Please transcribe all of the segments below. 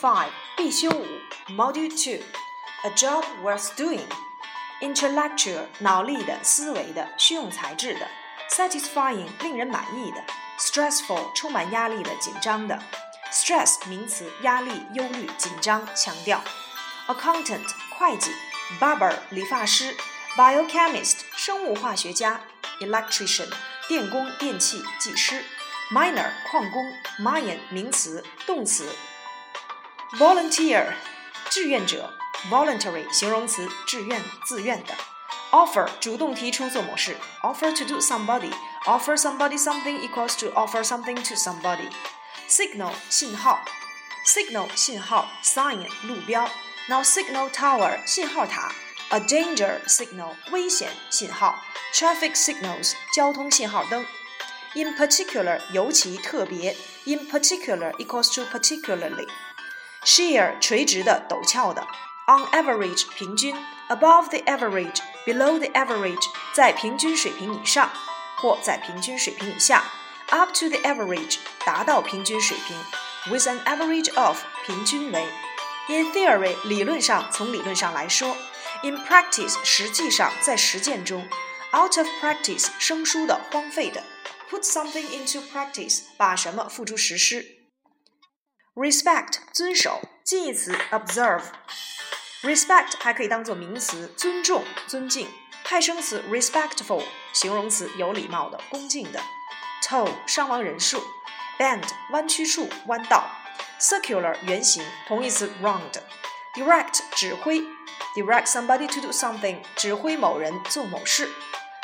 Five 必修五 Module Two A job worth doing Intellectual 脑力的、思维的、需用材质的；satisfying 令人满意的；stressful 充满压力的、紧张的；stress 名词，压力、忧虑、紧张、强调；accountant 会计；barber 理发师；biochemist 生物化学家；electrician 电工、电器、技师；miner 矿工；mine 名词、动词 ；volunteer 志愿者。voluntary 形容词，自愿、自愿的。offer 主动提出做某事，offer to do somebody。offer somebody something equals to offer something to somebody。signal 信号，signal 信号，sign 路标。Now signal tower 信号塔，a danger signal 危险信号，traffic signals 交通信号灯。In particular 尤其特别，in particular equals to particularly。 sheer 垂直的、陡峭的。on average 平均，above the average below the average 在平均水平以上或在平均水平以下，up to the average 达到平均水平，with an average of 平均为，in theory 理论上从理论上来说，in practice 实际上在实践中，out of practice 生疏的荒废的，put something into practice 把什么付诸实施 ，respect 遵守，近义词 observe。respect 还可以当做名词，尊重、尊敬；派生词 respectful，形容词有礼貌的、恭敬的。toll 伤亡人数；bend 弯曲处、弯道；circular 圆形，同义词 round。direct 指挥；direct somebody to do something，指挥某人做某事。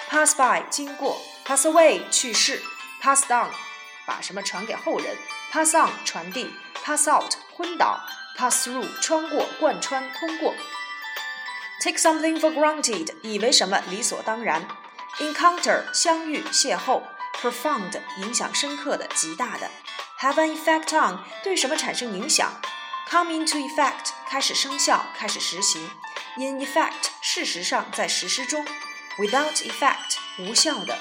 pass by 经过；pass away 去世；pass down 把什么传给后人 ；pass on 传递；pass out 昏倒。pass through 穿过、贯穿、通过。take something for granted 以为什么理所当然。encounter 相遇、邂逅。profound 影响深刻的、极大的。have an effect on 对什么产生影响。come into effect 开始生效、开始实行。in effect 事实上在实施中。without effect 无效的。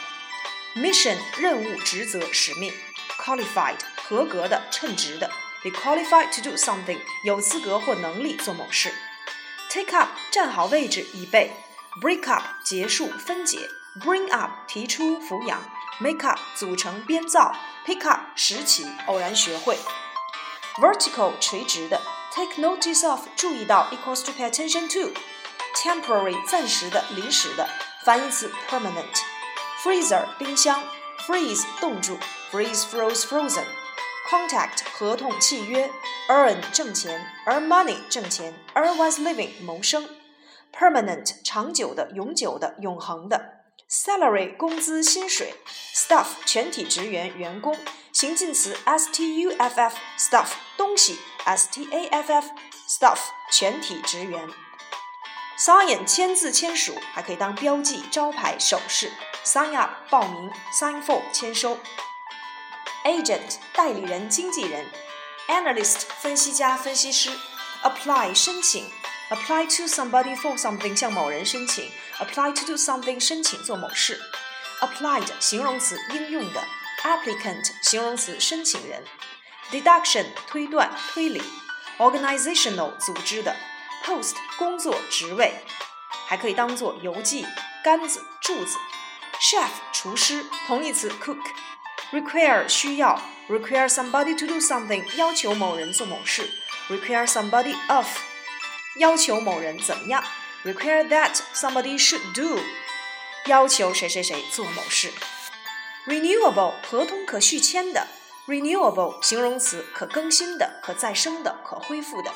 mission 任务、职责、使命。qualified 合格的、称职的。be qualified to do something，有资格或能力做某事。take up，站好位置，以备。break up，结束，分解。bring up，提出，抚养。make up，组成，编造。pick up，拾起，偶然学会。vertical，垂直的。take notice of，注意到，equals to pay attention to。temporary，暂时的，临时的。反义词 permanent。freezer，冰箱。freeze，冻住。freeze froze frozen。 Contact 合同契约，earn 挣钱，earn money 挣钱，earn one's living 谋生，permanent 长久的、永久的、永恒的，salary 工资、薪水，staff 全体职员、员工，形近词 stuff staff 东西，staff staff 全体职员，sign 签字签署，还可以当标记、招牌、手势，sign up 报名，sign for 签收。Agent 代理人、经纪人；analyst 分析家、分析师；apply 申请；apply to somebody for something 向某人申请；apply to do something 申请做某事；applied 形容词应用的；applicant 形容词申请人；deduction 推断、推理；organizational 组织的；post 工作、职位，还可以当做邮寄、杆子、柱子；chef 厨师，同义词 cook。require 需要，require somebody to do something 要求某人做某事，require somebody of 要求某人怎么样，require that somebody should do 要求谁谁谁做某事。renewable 合同可续签的，renewable 形容词可更新的、可再生的、可恢复的。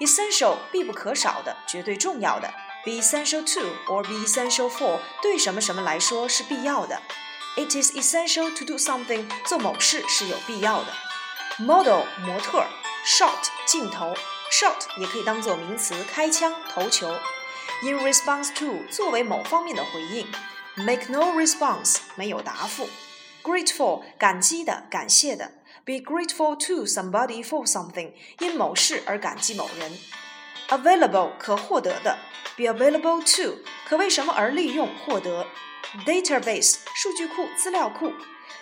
essential 必不可少的、绝对重要的，be essential to or be essential for 对什么什么来说是必要的。 It is essential to do something，做某事是有必要的。Model 模特，shot 镜头，shot 也可以当做名词，开枪、投球。In response to 作为某方面的回应。Make no response 没有答复。Grateful 感激的、感谢的。Be grateful to somebody for something，因某事而感激某人。 Available 可获得的。Be available to 可为什么而利用、获得。database 数据库、资料库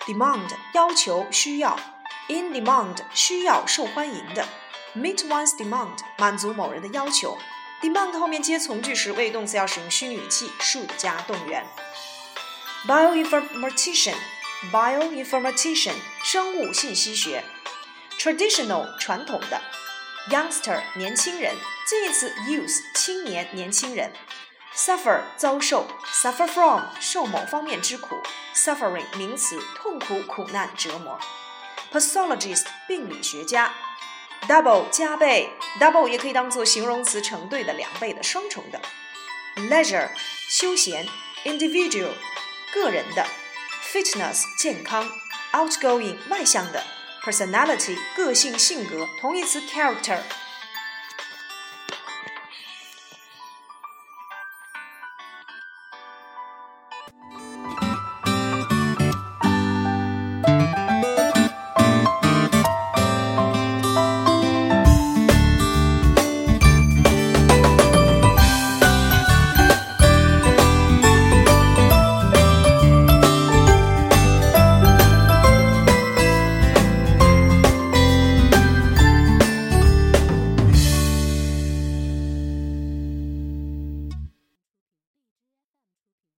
，demand 要求、需要，in demand 需要、受欢迎的 meet one's demand，满足某人的要求。demand 后面接从句时，谓语动词要使用虚拟语气 should 加动员。bioinformatician，bioinformatician，生物信息学。traditional，传统的。youngster，年轻人。近义词 youth，青年、年轻人。suffer，遭受。suffer from，受某方面之苦。suffering，名词，痛苦、苦难、折磨。pathologist，病理学家。double 加倍，double 也可以当做形容词，成对的、两倍的、双重的。leisure 休闲，individual 个人的，fitness 健康，outgoing 外向的，personality 个性性格，同义词 character